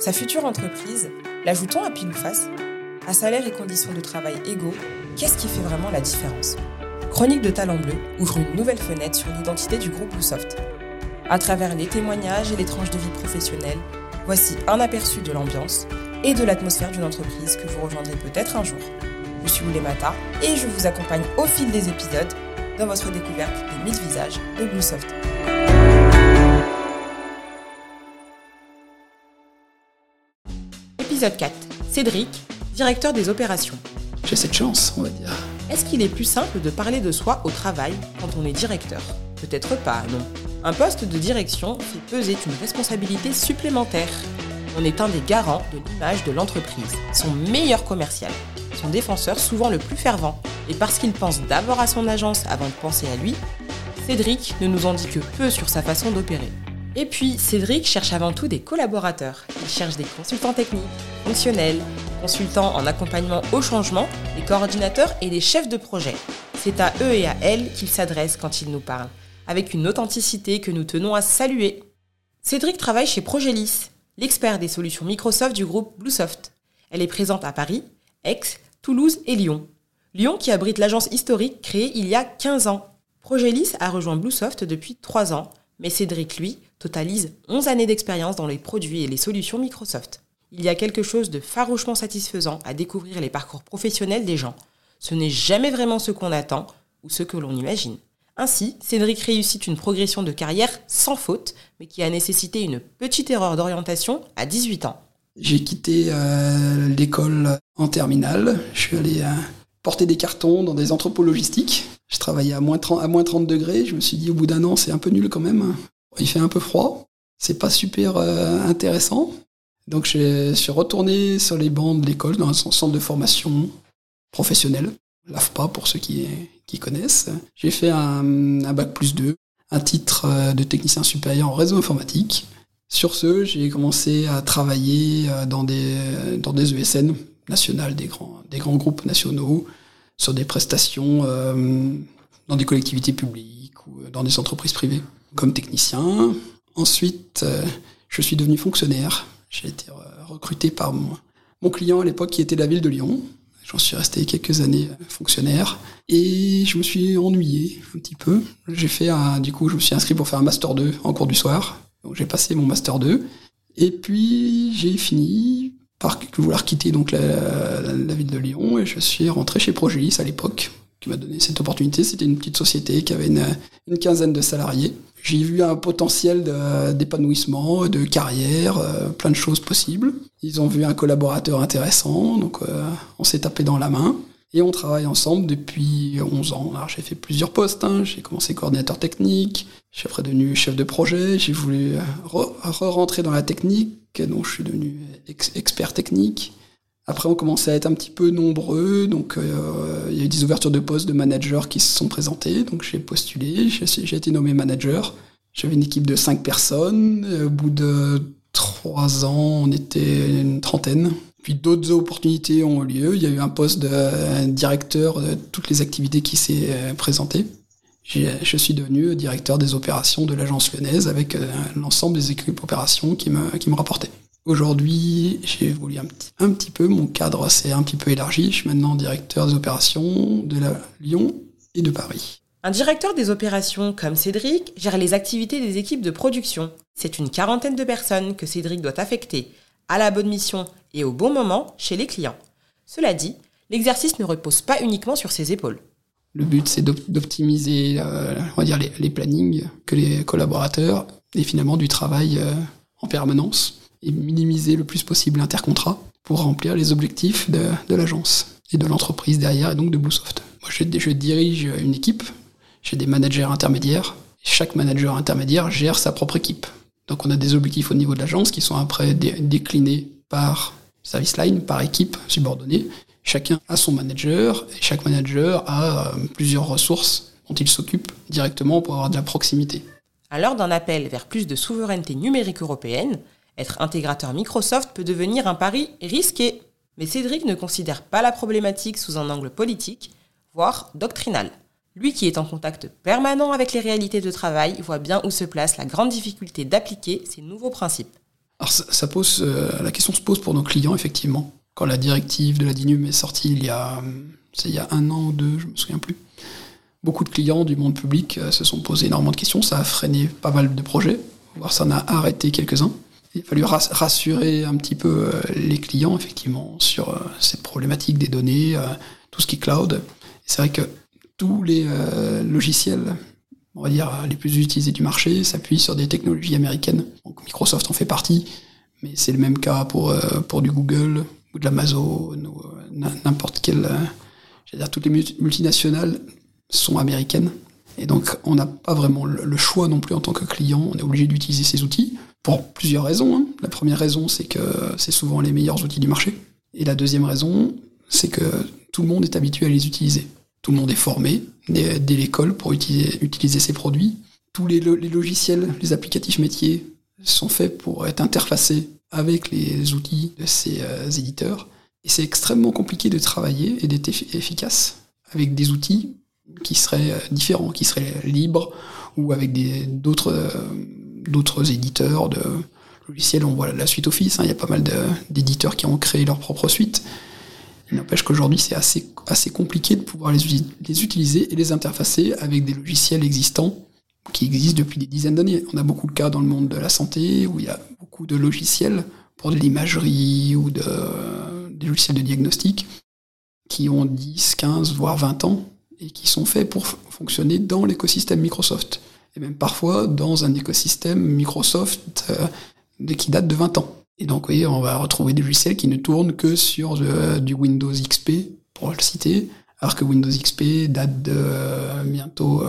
Sa future entreprise, l'ajoutons à pile ou face À salaire et conditions de travail égaux, qu'est-ce qui fait vraiment la différence? Chronique de Talent Bleu ouvre une nouvelle fenêtre sur l'identité du groupe Bluesoft. À travers les témoignages et les tranches de vie professionnelle, voici un aperçu de l'ambiance et de l'atmosphère d'une entreprise que vous rejoindrez peut-être un jour. Je suis Oulemata et je vous accompagne au fil des épisodes dans votre découverte des 1000 visages de Bluesoft. Épisode 4. Cédric, directeur des opérations. J'ai cette chance, on va dire. Est-ce qu'il est plus simple de parler de soi au travail quand on est directeur? Peut-être pas, non. Un poste de direction fait peser une responsabilité supplémentaire. On est un des garants de l'image de l'entreprise, son meilleur commercial, son défenseur souvent le plus fervent. Et parce qu'il pense d'abord à son agence avant de penser à lui, Cédric ne nous en dit que peu sur sa façon d'opérer. Et puis, Cédric cherche avant tout des collaborateurs. Il cherche des consultants techniques, fonctionnels, consultants en accompagnement au changement, des coordinateurs et des chefs de projet. C'est à eux et à elles qu'il s'adresse quand il nous parle, avec une authenticité que nous tenons à saluer. Cédric travaille chez Progelis, l'expert des solutions Microsoft du groupe Bluesoft. Elle est présente à Paris, Aix, Toulouse et Lyon. Lyon qui abrite l'agence historique créée il y a 15 ans. Progelis a rejoint Bluesoft depuis 3 ans, mais Cédric, lui, totalise 11 années d'expérience dans les produits et les solutions Microsoft. Il y a quelque chose de farouchement satisfaisant à découvrir les parcours professionnels des gens. Ce n'est jamais vraiment ce qu'on attend ou ce que l'on imagine. Ainsi, Cédric réussit une progression de carrière sans faute, mais qui a nécessité une petite erreur d'orientation à 18 ans. J'ai quitté euh, l'école en terminale. Je suis allé euh, porter des cartons dans des entrepôts logistiques. Je travaillais à moins 30, à moins 30 degrés. Je me suis dit, au bout d'un an, c'est un peu nul quand même. Il fait un peu froid. C'est pas super euh, intéressant. Donc je suis retourné sur les bancs de l'école, dans un centre de formation professionnelle. l'AFPA pour ceux qui, connaissent. J'ai fait un, un, bac plus 2, un titre euh, de technicien supérieur en réseau informatique. Sur ce, j'ai commencé à travailler euh, dans des, dans des ESN nationales, des grands, des grands groupes nationaux, sur des prestations euh, dans des collectivités publiques ou dans des entreprises privées comme technicien. Ensuite, euh, je suis devenu fonctionnaire. J'ai été recruté par mon, client à l'époque qui était la ville de Lyon. J'en suis resté quelques années euh, fonctionnaire et je me suis ennuyé un petit peu. J'ai fait du coup, je me suis inscrit pour faire un master 2 en cours du soir. Donc j'ai passé mon master 2 et puis j'ai fini par vouloir quitter donc la, ville de Lyon et je suis rentré chez Progelis à l'époque qui m'a donné cette opportunité. C'était une petite société qui avait une, quinzaine de salariés. J'ai vu un potentiel d'épanouissement, de, de, carrière, euh, plein de choses possibles. Ils ont vu un collaborateur intéressant, donc euh, on s'est tapé dans la main. Et on travaille ensemble depuis 11 ans. Alors j'ai fait plusieurs postes. Hein. J'ai commencé coordinateur technique, je suis après devenu chef de projet. J'ai voulu re-rentrer dans la technique, donc je suis devenu ex expert technique. Après, on commençait à être un petit peu nombreux, donc euh, il y a eu des ouvertures de postes de managers qui se sont présentées, donc j'ai postulé, j'ai été nommé manager. J'avais une équipe de cinq personnes. Au bout de trois ans, on était une trentaine. Puis d'autres opportunités ont eu lieu. Il y a eu un poste de directeur de toutes les activités qui s'est euh, présenté. Je suis devenu directeur des opérations de l'agence lyonnaise avec euh, l'ensemble des équipes opérations qui me, qui me rapportaient. Aujourd'hui, j'ai évolué un petit, un petit peu, mon cadre s'est un petit peu élargi. Je suis maintenant directeur des opérations de Lyon et de Paris. Un directeur des opérations comme Cédric gère les activités des équipes de production. C'est une quarantaine de personnes que Cédric doit affecter à la bonne mission et au bon moment chez les clients. Cela dit, l'exercice ne repose pas uniquement sur ses épaules. Le but, c'est d'optimiser, euh, les, les, plannings que les collaborateurs et finalement du travail euh, en permanence et minimiser le plus possible l'intercontrat pour remplir les objectifs de, l'agence et de l'entreprise derrière et donc de Bluesoft. Moi, je, dirige une équipe, j'ai des managers intermédiaires, chaque manager intermédiaire gère sa propre équipe. Donc on a des objectifs au niveau de l'agence qui sont après dé déclinés par service line, par équipe subordonnée. Chacun a son manager et chaque manager a euh, plusieurs ressources dont il s'occupe directement pour avoir de la proximité. À l'heure d'un appel vers plus de souveraineté numérique européenne, être intégrateur Microsoft peut devenir un pari risqué. Mais Cédric ne considère pas la problématique sous un angle politique, voire doctrinal. Lui qui est en contact permanent avec les réalités de travail voit bien où se place la grande difficulté d'appliquer ces nouveaux principes. Alors ça, pose, la question se pose pour nos clients effectivement. Quand la directive de la DINUM est sortie il y a, il y a un an ou deux, je me souviens plus. Beaucoup de clients du monde public se sont posés énormément de questions. Ça a freiné pas mal de projets, voire ça en a arrêté quelques-uns. Il a fallu rassurer un petit peu les clients effectivement sur cette problématique des données, tout ce qui est cloud. C'est vrai que tous les logiciels on va dire, les plus utilisés du marché s'appuient sur des technologies américaines. Donc Microsoft en fait partie, mais c'est le même cas pour, euh, pour du Google ou de l'Amazon ou euh, n'importe quelle. Euh, dire, toutes les multinationales sont américaines. Et donc, on n'a pas vraiment le choix non plus en tant que client. On est obligé d'utiliser ces outils pour plusieurs raisons. Hein. La première raison, c'est que c'est souvent les meilleurs outils du marché. Et la deuxième raison, c'est que tout le monde est habitué à les utiliser. Tout le monde est formé dès, l'école pour utiliser, ces produits. Tous les, logiciels, les applicatifs métiers sont faits pour être interfacés avec les outils de ces euh, éditeurs. Et c'est extrêmement compliqué de travailler et d'être efficace avec des outils qui seraient euh, différents, qui seraient libres ou avec d'autres euh, d'autres éditeurs de logiciels. On voit la suite Office, hein. il y a pas mal d'éditeurs qui ont créé leur propre suite. Il n'empêche qu'aujourd'hui, c'est assez, assez compliqué de pouvoir les, utiliser et les interfacer avec des logiciels existants qui existent depuis des dizaines d'années. On a beaucoup de cas dans le monde de la santé où il y a beaucoup de logiciels pour de l'imagerie ou de, des logiciels de diagnostic qui ont 10, 15, voire 20 ans et qui sont faits pour fonctionner dans l'écosystème Microsoft. Et même parfois dans un écosystème Microsoft euh, qui date de 20 ans. Et donc, oui, on va retrouver des logiciels qui ne tournent que sur du Windows XP, pour le citer, alors que Windows XP date de euh, bientôt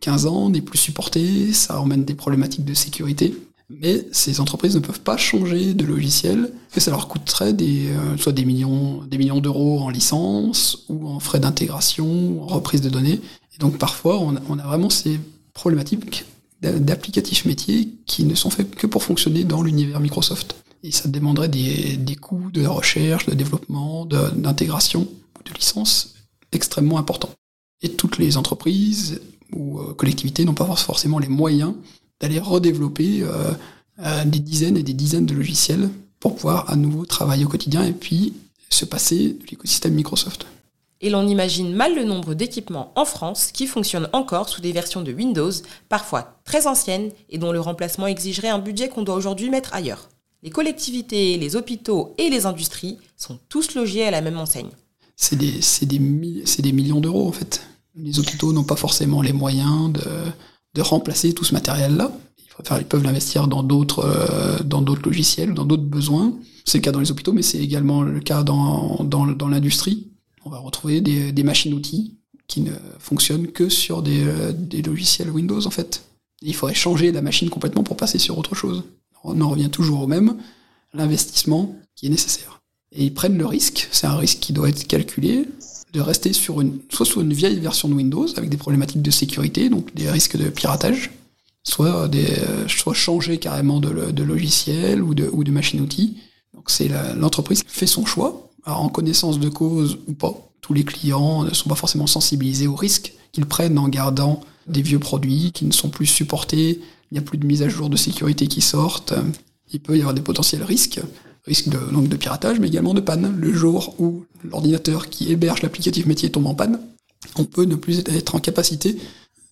15 euh, ans, n'est plus supporté, ça emmène des problématiques de sécurité. Mais ces entreprises ne peuvent pas changer de logiciel, que ça leur coûterait des, euh, soit des millions, d'euros en licence, ou en frais d'intégration, en reprise de données. Et donc parfois, on a, on a vraiment ces problématiques d'applicatifs métiers qui ne sont faits que pour fonctionner dans l'univers Microsoft. Et ça demanderait des, coûts de recherche, de développement, d'intégration, de, de licence extrêmement importants. Et toutes les entreprises ou euh, collectivités n'ont pas forcément les moyens d'aller redévelopper euh, euh, des dizaines et des dizaines de logiciels pour pouvoir à nouveau travailler au quotidien et puis se passer de l'écosystème Microsoft. Et l'on imagine mal le nombre d'équipements en France qui fonctionnent encore sous des versions de Windows, parfois très anciennes, et dont le remplacement exigerait un budget qu'on doit aujourd'hui mettre ailleurs. Les collectivités, les hôpitaux et les industries sont tous logés à la même enseigne. C'est des, millions d'euros en fait. Les hôpitaux n'ont pas forcément les moyens de, remplacer tout ce matériel-là. Ils peuvent l'investir dans d'autres euh, dans d'autres logiciels, dans d'autres besoins. C'est le cas dans les hôpitaux, mais c'est également le cas dans, l'industrie. On va retrouver des, des machines-outils qui ne fonctionnent que sur des, euh, des logiciels Windows en fait. Il faudrait changer la machine complètement pour passer sur autre chose on en revient toujours au même, l'investissement qui est nécessaire. Et ils prennent le risque, c'est un risque qui doit être calculé, de rester sur une, soit sur une vieille version de Windows avec des problématiques de sécurité, donc des risques de piratage, soit, des, soit changer carrément de, logiciel ou de, ou de machine-outil. Donc c'est l'entreprise qui fait son choix, en connaissance de cause ou pas. Tous les clients ne sont pas forcément sensibilisés aux risques qu'ils prennent en gardant des vieux produits qui ne sont plus supportés, il n'y a plus de mise à jour de sécurité qui sortent, il peut y avoir des potentiels risques, risques de, de piratage, mais également de panne. Le jour où l'ordinateur qui héberge l'applicatif métier tombe en panne, on peut ne plus être en capacité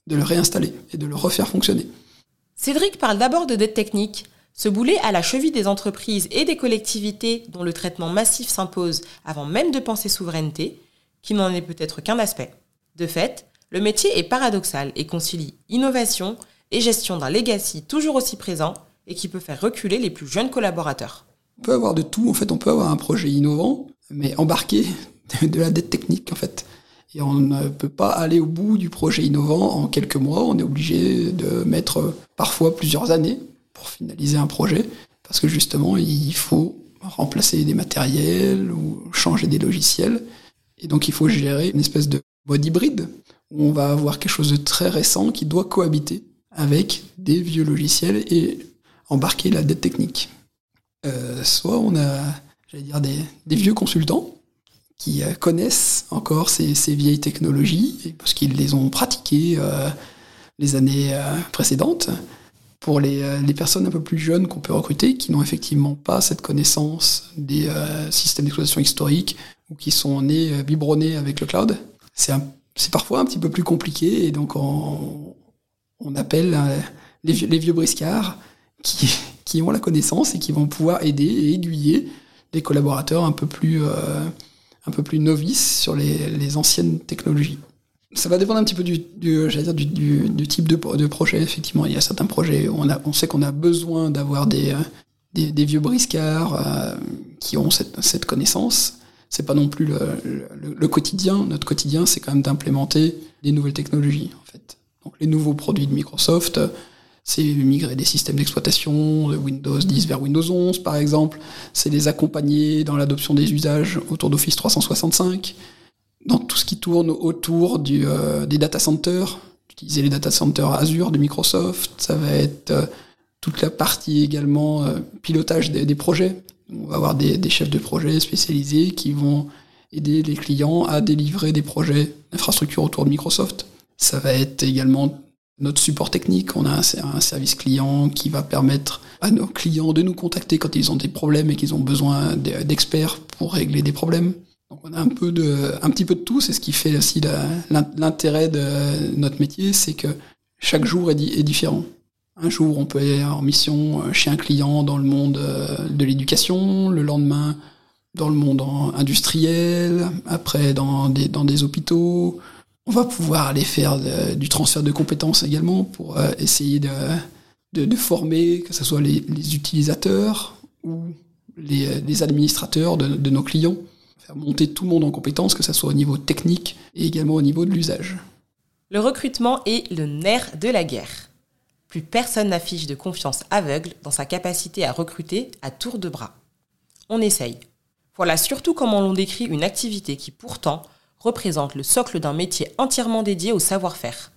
de le réinstaller et de le refaire fonctionner. Cédric parle d'abord de dette technique. Ce boulet à la cheville des entreprises et des collectivités dont le traitement massif s'impose avant même de penser souveraineté, qui n'en est peut-être qu'un aspect. De fait, le métier est paradoxal et concilie innovation et gestion d'un legacy toujours aussi présent et qui peut faire reculer les plus jeunes collaborateurs. On peut avoir de tout, en fait, on peut avoir un projet innovant, mais embarquer de la dette technique, en fait. Et on ne peut pas aller au bout du projet innovant en quelques mois, on est obligé de mettre parfois plusieurs années pour finaliser un projet, parce que justement, il faut remplacer des matériels ou changer des logiciels. Et donc, il faut gérer une espèce de mode hybride, où on va avoir quelque chose de très récent qui doit cohabiter avec des vieux logiciels et embarquer la dette technique. Euh, soit on a, dire, des, vieux consultants qui euh, connaissent encore ces, vieilles technologies parce qu'ils les ont pratiquées euh, les années précédentes. pour les, personnes un peu plus jeunes qu'on peut recruter, qui n'ont effectivement pas cette connaissance des systèmes d'exploitation historiques qui sont nés biberonnés avec le cloud. C'est parfois un petit peu plus compliqué et donc on, appelle les, les vieux briscards qui, ont la connaissance et qui vont pouvoir aider et aiguiller des collaborateurs un peu plus, euh, un peu plus novices sur les, les, anciennes technologies. Ça va dépendre un petit peu du, type de, projet. Effectivement, il y a certains projets où on, sait qu'on a besoin d'avoir des, euh, vieux briscards euh, qui ont cette connaissance. C'est pas non plus le, quotidien. Notre quotidien, c'est quand même d'implémenter des nouvelles technologies, en fait. Donc les nouveaux produits de Microsoft, c'est migrer des systèmes d'exploitation de Windows 10 vers Windows 11 par exemple, c'est les accompagner dans l'adoption des usages autour d'Office 365, dans tout ce qui tourne autour euh, des data centers, utiliser les data centers Azure de Microsoft, ça va être euh, toute la partie également euh, pilotage des, projets. On va avoir des, chefs de projet spécialisés qui vont aider les clients à délivrer des projets d'infrastructure autour de Microsoft. Ça va être également notre support technique, on a un, service client qui va permettre à nos clients de nous contacter quand ils ont des problèmes et qu'ils ont besoin d'experts pour régler des problèmes. Donc on a un peu de, petit peu de tout. C'est ce qui fait aussi l'intérêt de notre métier, c'est que chaque jour est, différent. Un jour, on peut aller en mission chez un client dans le monde euh, de l'éducation. Le lendemain, dans le monde industriel. Après, dans des, hôpitaux on va pouvoir aller faire du transfert de compétences également pour euh, essayer de, former, que ce soit les, utilisateurs ou les, les administrateurs de, de, nos clients, faire monter tout le monde en compétences, que ce soit au niveau technique et également au niveau de l'usage. Le recrutement est le nerf de la guerre. Plus personne n'affiche de confiance aveugle dans sa capacité à recruter à tour de bras. On essaye. Voilà surtout comment l'on décrit une activité qui pourtant représente le socle d'un métier entièrement dédié au savoir-faire.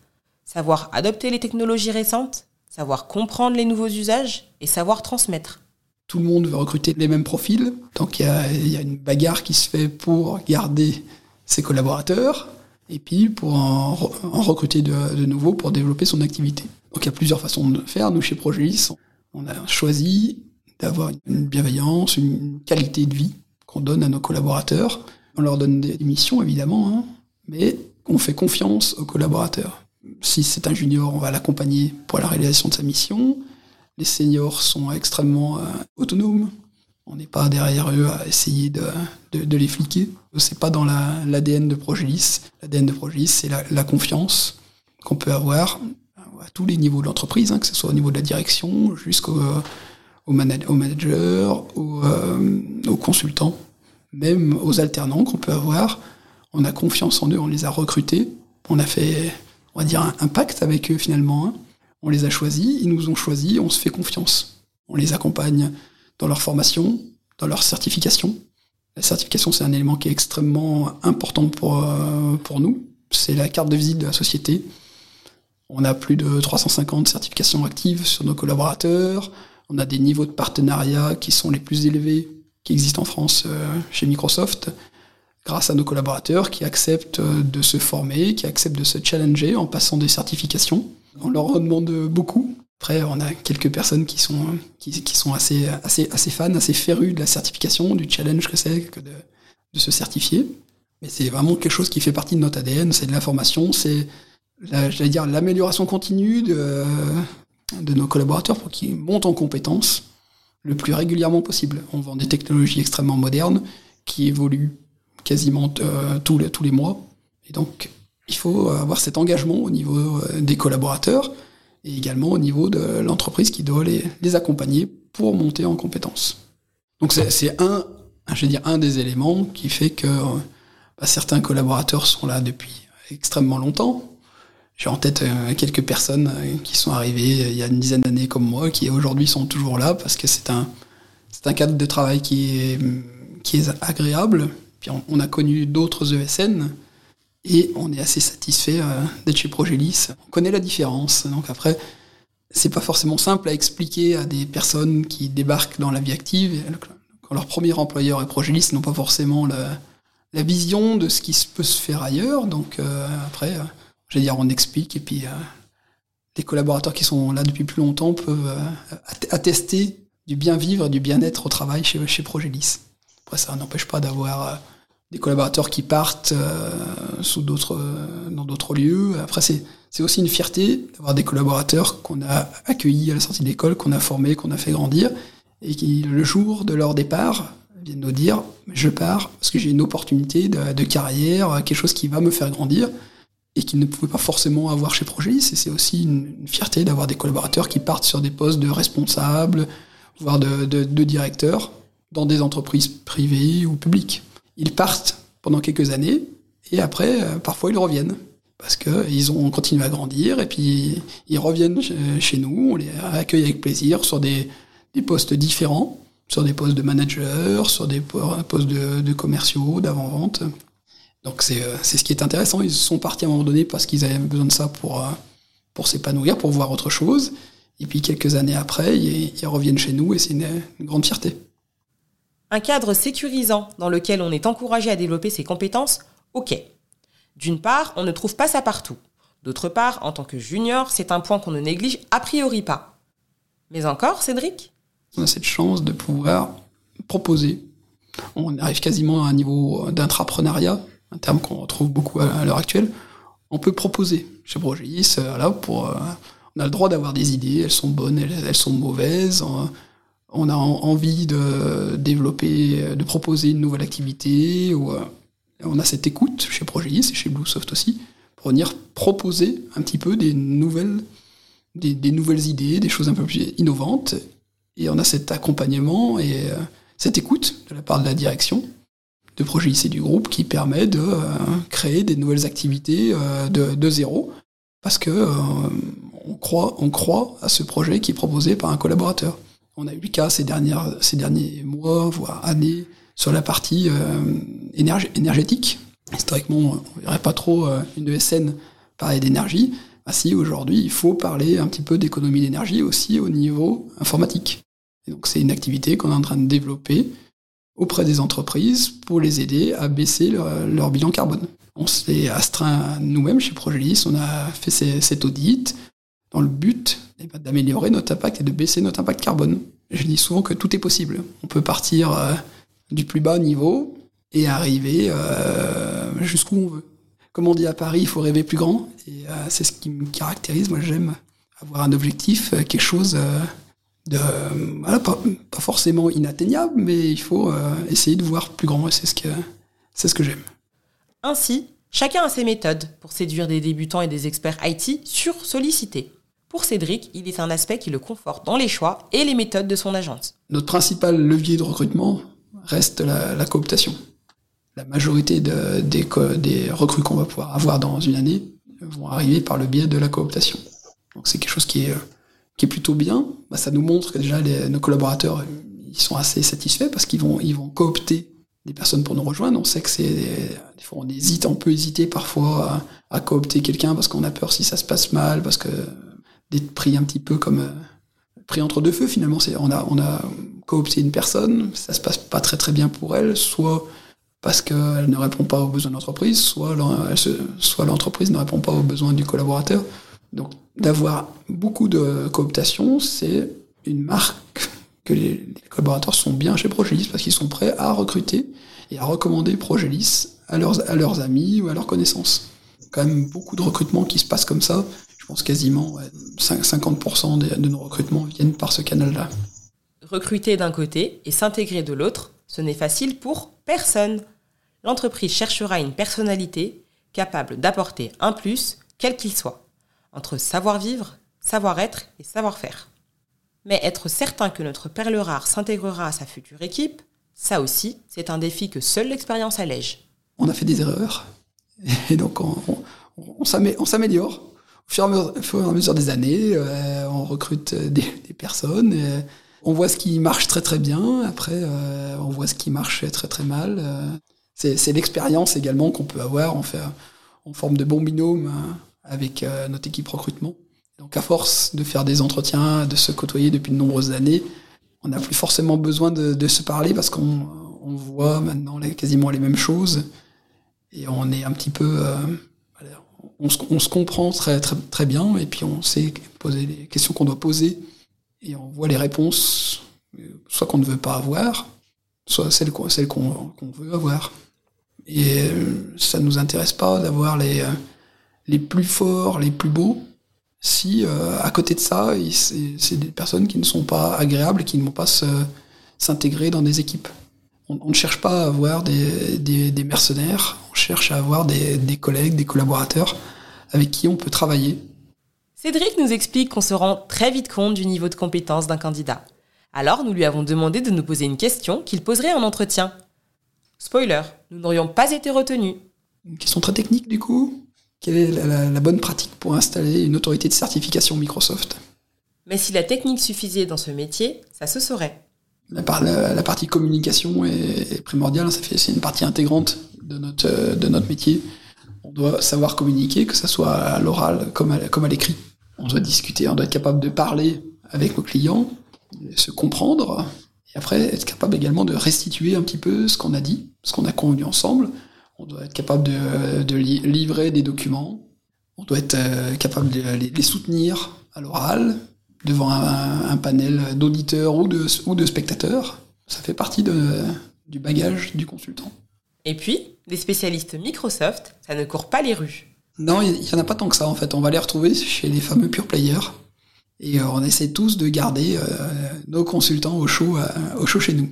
Savoir adopter les technologies récentes, savoir comprendre les nouveaux usages et savoir transmettre. Tout le monde veut recruter les mêmes profils, donc il y, a, une bagarre qui se fait pour garder ses collaborateurs et puis pour en, recruter de, de, nouveaux pour développer son activité. Donc il y a plusieurs façons de faire. Nous, chez Progelis, on a choisi d'avoir une bienveillance, une qualité de vie qu'on donne à nos collaborateurs on leur donne des missions, évidemment, hein, mais on fait confiance aux collaborateurs. Si c'est un junior, on va l'accompagner pour la réalisation de sa mission. Les seniors sont extrêmement euh, autonomes. On n'est pas derrière eux à essayer de, les fliquer. C'est pas dans l'ADN de Progelis. L'ADN de Progelis, c'est la, confiance qu'on peut avoir à tous les niveaux de l'entreprise, hein, que ce soit au niveau de la direction jusqu'au au, manager, au, euh, aux consultants même aux alternants qu'on peut avoir. On a confiance en eux, on les a recrutés, on a fait, on va dire, un, pacte avec eux finalement. Hein. On les a choisis, ils nous ont choisis, on se fait confiance. On les accompagne dans leur formation, dans leur certification. La certification, c'est un élément qui est extrêmement important pour, euh, pour nous. C'est la carte de visite de la société. On a plus de 350 certifications actives sur nos collaborateurs. On a des niveaux de partenariat qui sont les plus élevés qui existe en France euh, chez Microsoft, grâce à nos collaborateurs qui acceptent euh, de se former, qui acceptent de se challenger en passant des certifications. On leur demande beaucoup. Après, on a quelques personnes qui sont, assez, assez, assez fans, assez férus de la certification, du challenge que c'est que de, de se certifier. Mais c'est vraiment quelque chose qui fait partie de notre ADN, c'est de l'information, c'est, j'allais dire, l'amélioration continue de, de nos collaborateurs pour qu'ils montent en compétences le plus régulièrement possible. On vend des technologies extrêmement modernes qui évoluent quasiment euh, tous, les, tous les mois. Et donc, il faut avoir cet engagement au niveau euh, des collaborateurs et également au niveau de l'entreprise qui doit les, les, accompagner pour monter en compétences. Donc c'est un, un des éléments qui fait que bah, certains collaborateurs sont là depuis extrêmement longtemps, j'ai en tête euh, quelques personnes euh, qui sont arrivées euh, il y a une dizaine d'années comme moi, qui aujourd'hui sont toujours là parce que c'est un, un cadre de travail qui est, qui est agréable. Puis on, a connu d'autres ESN et on est assez satisfait d'être chez Progelis. On connaît la différence. Donc après, c'est pas forcément simple à expliquer à des personnes qui débarquent dans la vie active. Quand leur premier employeur est Progelis, n'ont pas forcément la, la, vision de ce qui peut se faire ailleurs. Donc après, veux dire, on explique et puis euh, les collaborateurs qui sont là depuis plus longtemps peuvent attester du bien vivre et du bien-être au travail chez, chez Progélis. Après, ça n'empêche pas d'avoir des collaborateurs qui partent sous d'autres, dans d'autres lieux. Après, c'est, c'est aussi une fierté d'avoir des collaborateurs qu'on a accueillis à la sortie de l'école, qu'on a formés, qu'on a fait grandir, et qui, le jour de leur départ, viennent nous dire je pars parce que j'ai une opportunité de, carrière, quelque chose qui va me faire grandir et qu'ils ne pouvaient pas forcément avoir chez Progélis. Et c'est aussi une, fierté d'avoir des collaborateurs qui partent sur des postes de responsables, voire de, directeurs dans des entreprises privées ou publiques. Ils partent pendant quelques années et après, euh, parfois, ils reviennent parce qu'ils ont continué à grandir et puis ils reviennent chez nous, on les accueille avec plaisir sur des, des postes différents sur des postes de manager, sur des postes de, commerciaux, d'avant-vente. Donc euh, c'est ce qui est intéressant. Ils sont partis à un moment donné parce qu'ils avaient besoin de ça pour, euh, pour s'épanouir, pour voir autre chose. Et puis quelques années après, ils, reviennent chez nous et c'est une, grande fierté. Un cadre sécurisant dans lequel on est encouragé à développer ses compétences, ok. D'une part, on ne trouve pas ça partout. D'autre part, en tant que junior, c'est un point qu'on ne néglige a priori pas. Mais encore, Cédric? On a cette chance de pouvoir proposer. On arrive quasiment à un niveau d'intrapreneuriat, un terme qu'on retrouve beaucoup à, l'heure actuelle. On peut proposer chez Progis, euh, là, pour, euh, on a le droit d'avoir des idées, elles sont bonnes, elles, sont mauvaises. On, a envie de développer, de proposer une nouvelle activité. Ou, euh, on a cette écoute chez Progis et chez Bluesoft aussi, pour venir proposer un petit peu des nouvelles, des nouvelles idées, des choses un peu plus innovantes et on a cet accompagnement et euh, cette écoute de la part de la direction de projet lycée du groupe qui permet de euh, créer des nouvelles activités euh, de, zéro parce que on croit, on croit à ce projet qui est proposé par un collaborateur. On a eu le cas ces, dernières, ces derniers mois, voire années, sur la partie énergétique. Historiquement, on ne verrait pas trop une ESN parler d'énergie. Ah si, aujourd'hui, il faut parler un petit peu d'économie d'énergie aussi au niveau informatique donc c'est une activité qu'on est en train de développer auprès des entreprises pour les aider à baisser leur, bilan carbone. On s'est astreint nous-mêmes chez Progelis, on a fait cet audit dans le but d'améliorer notre impact et de baisser notre impact carbone. Je dis souvent que tout est possible. On peut partir euh, du plus bas niveau et arriver euh, jusqu'où on veut. Comme on dit à Paris, il faut rêver plus grand. Et euh, c'est ce qui me caractérise. Moi, j'aime avoir un objectif, quelque chose de, voilà, pas, forcément inatteignable, mais il faut euh, essayer de voir plus grand, et c'est ce que, c'est ce que j'aime. Ainsi, chacun a ses méthodes pour séduire des débutants et des experts IT sur sollicité. Pour Cédric, il est un aspect qui le conforte dans les choix et les méthodes de son agence. Notre principal levier de recrutement reste la, cooptation. La majorité de, des, des recrues qu'on va pouvoir avoir dans une année vont arriver par le biais de la cooptation. Donc c'est quelque chose qui est euh, qui est plutôt bien, bah, ça nous montre que déjà nos collaborateurs sont assez satisfaits parce qu'ils vont ils vont coopter des personnes pour nous rejoindre. On sait que c'est des fois on hésite, on peut hésiter parfois à, coopter quelqu'un parce qu'on a peur si ça se passe mal, parce que d'être pris un petit peu comme euh, pris entre deux feux finalement. C'est on a on a coopté une personne, ça se passe pas très très bien pour elle, soit parce qu'elle ne répond pas aux besoins de l'entreprise, soit l'entreprise ne répond pas aux besoins du collaborateur. Donc d'avoir beaucoup de cooptation, c'est une marque que les, collaborateurs sont bien chez Progelis parce qu'ils sont prêts à recruter et à recommander Progelis à leurs, amis ou à leurs connaissances. Quand même beaucoup de recrutements qui se passent comme ça. Je pense quasiment 50% de, de nos recrutements viennent par ce canal-là. Recruter d'un côté et s'intégrer de l'autre, ce n'est facile pour personne. L'entreprise cherchera une personnalité capable d'apporter un plus, quel qu'il soit entre savoir-vivre, savoir-être et savoir-faire. Mais être certain que notre perle rare s'intégrera à sa future équipe, ça aussi, c'est un défi que seule l'expérience allège. On a fait des erreurs, et donc on, on, s'améliore. Au fur et à mesure des années, euh, on recrute des, personnes, on voit ce qui marche très très bien, après euh, on voit ce qui marche très très mal. Euh, c'est l'expérience également qu'on peut avoir, on fait en forme de bon binôme hein avec euh, notre équipe recrutement. Donc à force de faire des entretiens, de se côtoyer depuis de nombreuses années, on n'a plus forcément besoin de, se parler parce qu'on voit maintenant quasiment les mêmes choses et on est un petit peu, euh, on se, comprend très, très, bien et puis on sait poser les questions qu'on doit poser et on voit les réponses, euh, soit qu'on ne veut pas avoir, soit celles qu'on veut avoir. Et ça ne nous intéresse pas d'avoir les, les plus forts, les plus beaux, si euh, à côté de ça, c'est des personnes qui ne sont pas agréables, qui ne vont pas s'intégrer dans des équipes. On, on ne cherche pas à avoir des, des, des mercenaires, on cherche à avoir des, des collègues, des collaborateurs avec qui on peut travailler. Cédric nous explique qu'on se rend très vite compte du niveau de compétence d'un candidat. Alors nous lui avons demandé de nous poser une question qu'il poserait en entretien. Spoiler, nous n'aurions pas été retenus. Une question très technique du coup? Quelle est la, la- la bonne pratique pour installer une autorité de certification Microsoft? Mais si la technique suffisait dans ce métier, ça se saurait. la, la- partie communication est, est primordiale, ça fait c'est une partie intégrante de notre euh, de notre métier. On doit savoir communiquer, que ce soit à l'oral comme à, comme à l'écrit. On doit discuter, on doit être capable de parler avec nos clients, se comprendre, et après être capable également de restituer un petit peu ce qu'on a dit, ce qu'on a convenu ensemble. On doit être capable de, de li- livrer des documents. On doit être euh, capable de les, soutenir à l'oral, devant un, un panel d'auditeurs ou de, ou de spectateurs. Ça fait partie de, du bagage du consultant. Et puis, les spécialistes Microsoft, ça ne court pas les rues. Non, il n'y en a pas tant que ça en fait. On va les retrouver chez les fameux pure players. Et euh, on essaie tous de garder euh, nos consultants au chaud, au chaud chez nous.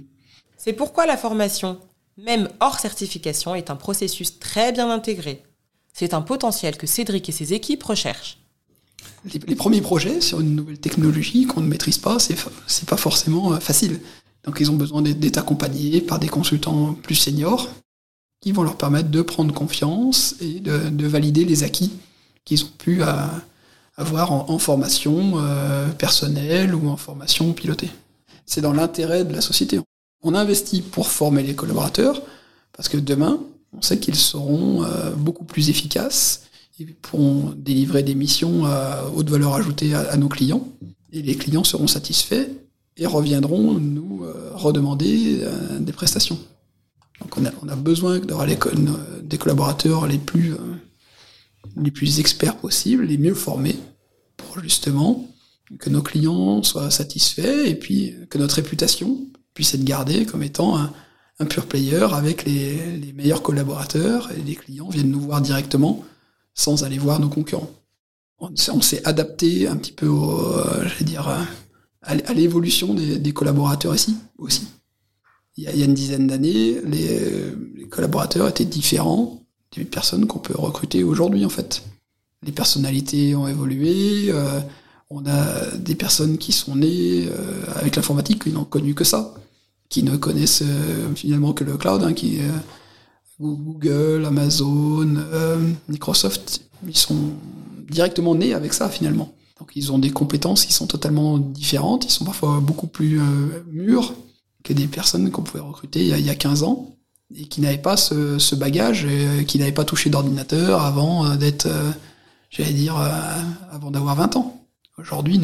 C'est pourquoi la formation, même hors certification, est un processus très bien intégré. C'est un potentiel que Cédric et ses équipes recherchent. Les, premiers projets sur une nouvelle technologie qu'on ne maîtrise pas, c'est c'est pas forcément euh, facile. Donc ils ont besoin d'être accompagnés par des consultants plus seniors qui vont leur permettre de prendre confiance et de, de valider les acquis qu'ils ont pu euh, avoir en, en formation euh, personnelle ou en formation pilotée. C'est dans l'intérêt de la société. On investit pour former les collaborateurs parce que demain, on sait qu'ils seront euh, beaucoup plus efficaces ils pourront délivrer des missions à haute valeur ajoutée à, nos clients. Et les clients seront satisfaits et reviendront nous euh, redemander euh, des prestations. Donc on a, besoin d'avoir des collaborateurs les plus, euh, les plus experts possibles, les mieux formés, pour justement que nos clients soient satisfaits et puis que notre réputation puisse être gardée comme étant un, pure player avec les, meilleurs collaborateurs et les clients viennent nous voir directement sans aller voir nos concurrents. On s'est- adapté un petit peu euh, je vais dire, euh, à l'évolution des, collaborateurs ici aussi. Il y a, une dizaine d'années, les, collaborateurs étaient différents des personnes qu'on peut recruter aujourd'hui en fait. Les personnalités ont évolué. euh, on a des personnes qui sont nées avec l'informatique, qui n'ont connu que ça, qui ne connaissent euh, finalement que le cloud, hein, qui euh, Google, Amazon, euh, Microsoft, ils sont directement nés avec ça finalement. Donc ils ont des compétences qui sont totalement différentes, ils sont parfois beaucoup plus mûrs que des personnes qu'on pouvait recruter il y, a, il y a 15 ans et qui n'avaient pas ce, ce bagage, qui n'avaient pas touché d'ordinateur avant d'être, j'allais dire, avant d'avoir 20 ans. Aujourd'hui,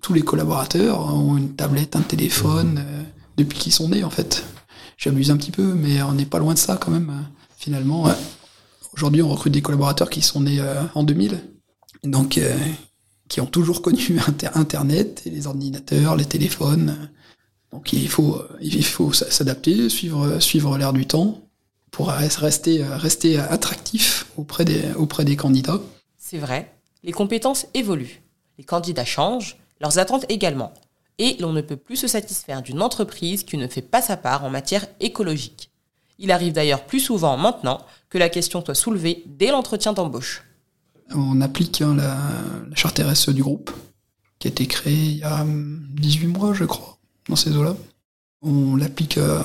tous les collaborateurs ont une tablette, un téléphone, euh, depuis qu'ils sont nés en fait. J'abuse un petit peu, mais on n'est pas loin de ça quand même. Finalement, aujourd'hui, on recrute des collaborateurs qui sont nés euh, en 2000, donc euh, qui ont toujours connu Inter- Internet, et les ordinateurs, les téléphones. Donc il faut, euh, il faut s'adapter, suivre, suivre l'air du temps pour res- rester, rester attractif auprès des, auprès des candidats. C'est vrai, les compétences évoluent. Les candidats changent, leurs attentes également. Et l'on ne peut plus se satisfaire d'une entreprise qui ne fait pas sa part en matière écologique. Il arrive d'ailleurs plus souvent maintenant que la question soit soulevée dès l'entretien d'embauche. On applique hein, la, la charte RSE du groupe, qui a été créée il y a hum, 18 mois, je crois, dans ces eaux-là. On l'applique, euh,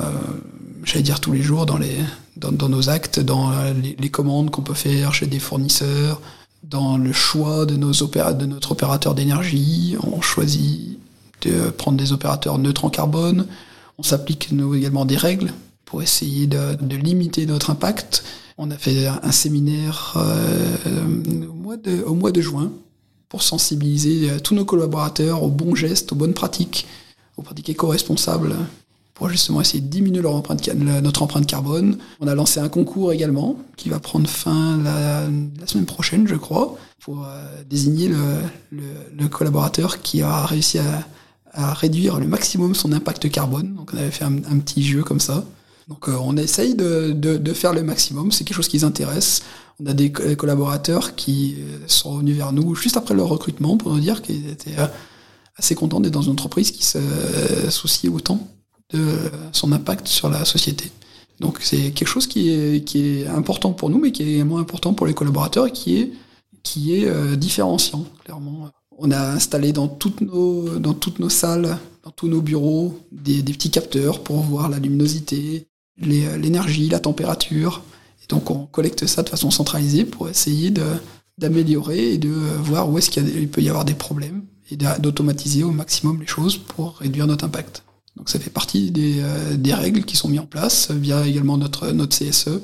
j'allais dire, tous les jours dans, les, dans, nos actes, dans euh, les, les commandes qu'on peut faire chez des fournisseurs, dans le choix de, nos opéra de notre opérateur d'énergie. On choisit de prendre des opérateurs neutres en carbone. On s'applique également des règles pour essayer de, limiter notre impact. On a fait un séminaire euh, au, mois de, juin pour sensibiliser euh, tous nos collaborateurs aux bons gestes, aux bonnes pratiques, aux pratiques éco-responsables pour justement essayer de diminuer notre empreinte carbone. On a lancé un concours également qui va prendre fin la, semaine prochaine, je crois, pour désigner le, le, collaborateur qui a réussi à, à, réduire le maximum son impact carbone. Donc on avait fait un, petit jeu comme ça. Donc on essaye de, de, faire le maximum, c'est quelque chose qui les intéresse. On a des collaborateurs qui euh, sont venus vers nous juste après leur recrutement pour nous dire qu'ils étaient euh, assez contents d'être dans une entreprise qui se euh, soucie autant de son impact sur la société. Donc c'est quelque chose qui est, qui est important pour nous, mais qui est également important pour les collaborateurs et qui est, qui est différenciant, clairement. On a installé dans toutes nos, salles, dans tous nos bureaux, des, petits capteurs pour voir la luminosité, l'énergie, la température, donc on collecte ça de façon centralisée pour essayer d'améliorer et de voir où est-ce qu'il peut y avoir des problèmes et d'automatiser au maximum les choses pour réduire notre impact. Donc ça fait partie des, euh, règles qui sont mises en place via également notre CSE.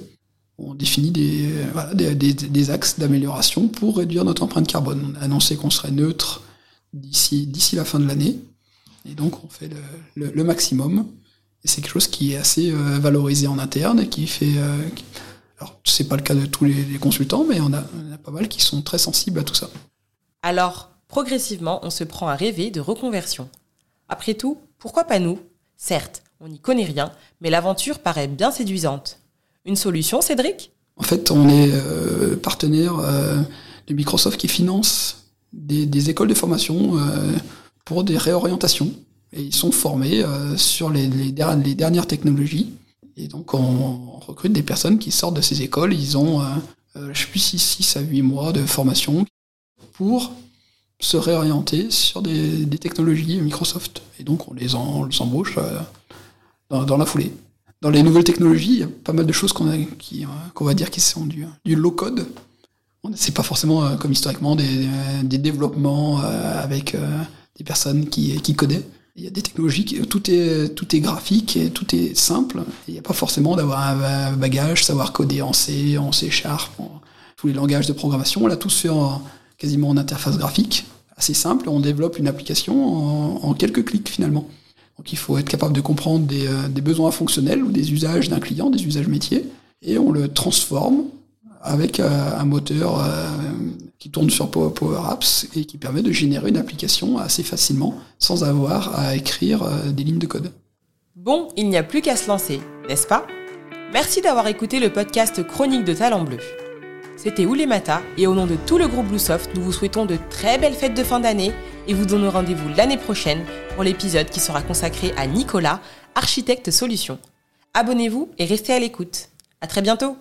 On définit des, axes d'amélioration pour réduire notre empreinte carbone. On a annoncé qu'on serait neutre d'ici la fin de l'année. Et donc on fait le, maximum. Et c'est quelque chose qui est assez euh, valorisé en interne et qui fait... Euh, alors, c'est pas le cas de tous les, consultants, mais on a, pas mal qui sont très sensibles à tout ça. Alors, progressivement, on se prend à rêver de reconversion. Après tout, pourquoi pas nous? Certes, on n'y connaît rien, mais l'aventure paraît bien séduisante. Une solution, Cédric? En fait, on est euh, partenaire euh, de Microsoft qui finance des, écoles de formation euh, pour des réorientations. Et ils sont formés sur les, les, dernières technologies. Et donc, on, recrute des personnes qui sortent de ces écoles. Ils ont, je sais plus, 6, à 8 mois de formation pour se réorienter sur des, technologies Microsoft. Et donc, on les, embauche dans, la foulée. Dans les nouvelles technologies, il y a pas mal de choses qu'on qui, euh, va dire qui sont du, low-code. C'est pas forcément, euh, comme historiquement, des, des développements avec des personnes qui, codaient. Il y a des technologies, tout est, tout graphique et tout est simple. Il n'y a pas forcément d'avoir un bagage, savoir coder en C, en C Sharp, tous les langages de programmation. On l'a tous fait en, quasiment en interface graphique, assez simple. On développe une application en, quelques clics finalement. Donc il faut être capable de comprendre des, euh, des besoins fonctionnels ou des usages d'un client, des usages métiers, et on le transforme avec euh, un moteur euh, qui tourne sur Power Apps et qui permet de générer une application assez facilement sans avoir à écrire des lignes de code. Bon, il n'y a plus qu'à se lancer, n'est-ce pas? Merci d'avoir écouté le podcast Chronique de Talent Bleu. C'était Oulemata et au nom de tout le groupe Bluesoft, nous vous souhaitons de très belles fêtes de fin d'année et vous donnons rendez-vous l'année prochaine pour l'épisode qui sera consacré à Nicolas, architecte solution. Abonnez-vous et restez à l'écoute. À très bientôt